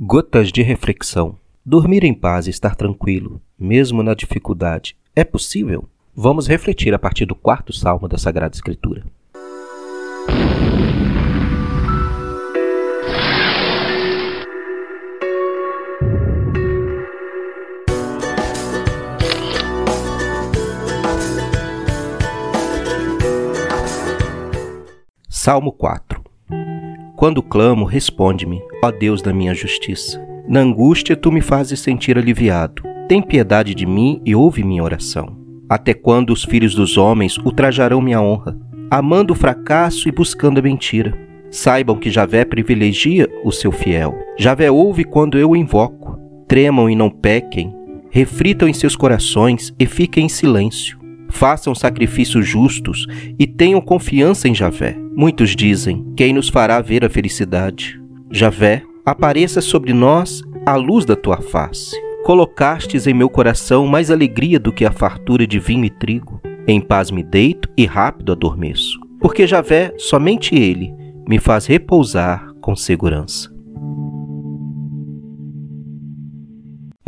Gotas de reflexão. Dormir em paz e estar tranquilo, mesmo na dificuldade, é possível? Vamos refletir a partir do quarto salmo da Sagrada Escritura. Salmo 4 Quando clamo, responde-me, ó Deus da minha justiça. Na angústia tu me fazes sentir aliviado. Tem piedade de mim e ouve minha oração. Até quando os filhos dos homens ultrajarão minha honra, amando o fracasso e buscando a mentira? Saibam que Javé privilegia o seu fiel. Javé ouve quando eu o invoco. Tremam e não pequem, reflitam em seus corações e fiquem em silêncio. Façam sacrifícios justos e tenham confiança em Javé. Muitos dizem: Quem nos fará ver a felicidade? Javé, apareça sobre nós a luz da tua face. Colocastes em meu coração mais alegria do que a fartura de vinho e trigo. Em paz me deito e rápido adormeço, porque Javé, somente ele, me faz repousar com segurança.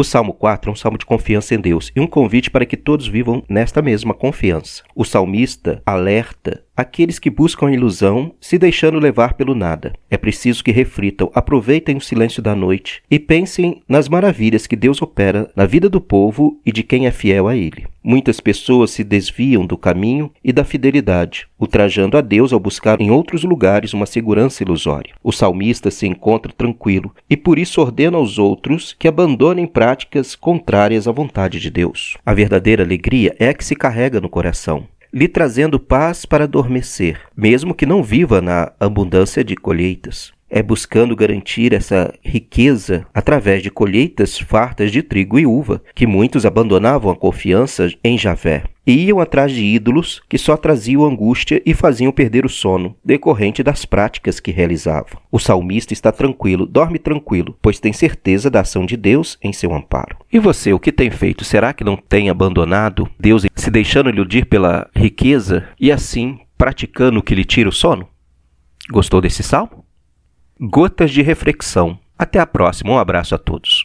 O Salmo 4 é um salmo de confiança em Deus e um convite para que todos vivam nesta mesma confiança. O salmista alerta aqueles que buscam a ilusão, se deixando levar pelo nada. É preciso que reflitam, aproveitem o silêncio da noite e pensem nas maravilhas que Deus opera na vida do povo e de quem é fiel a Ele. Muitas pessoas se desviam do caminho e da fidelidade, ultrajando a Deus ao buscar em outros lugares uma segurança ilusória. O salmista se encontra tranquilo e por isso ordena aos outros que abandonem práticas contrárias à vontade de Deus. A verdadeira alegria é a que se carrega no coração lhe trazendo paz para adormecer, mesmo que não viva na abundância de colheitas. É buscando garantir essa riqueza através de colheitas fartas de trigo e uva, que muitos abandonavam a confiança em Javé e iam atrás de ídolos que só traziam angústia e faziam perder o sono, decorrente das práticas que realizavam. O salmista está tranquilo, dorme tranquilo, pois tem certeza da ação de Deus em seu amparo. E você, o que tem feito? Será que não tem abandonado Deus se deixando iludir pela riqueza e assim praticando o que lhe tira o sono? Gostou desse salmo? Gotas de reflexão. Até a próxima. Um abraço a todos.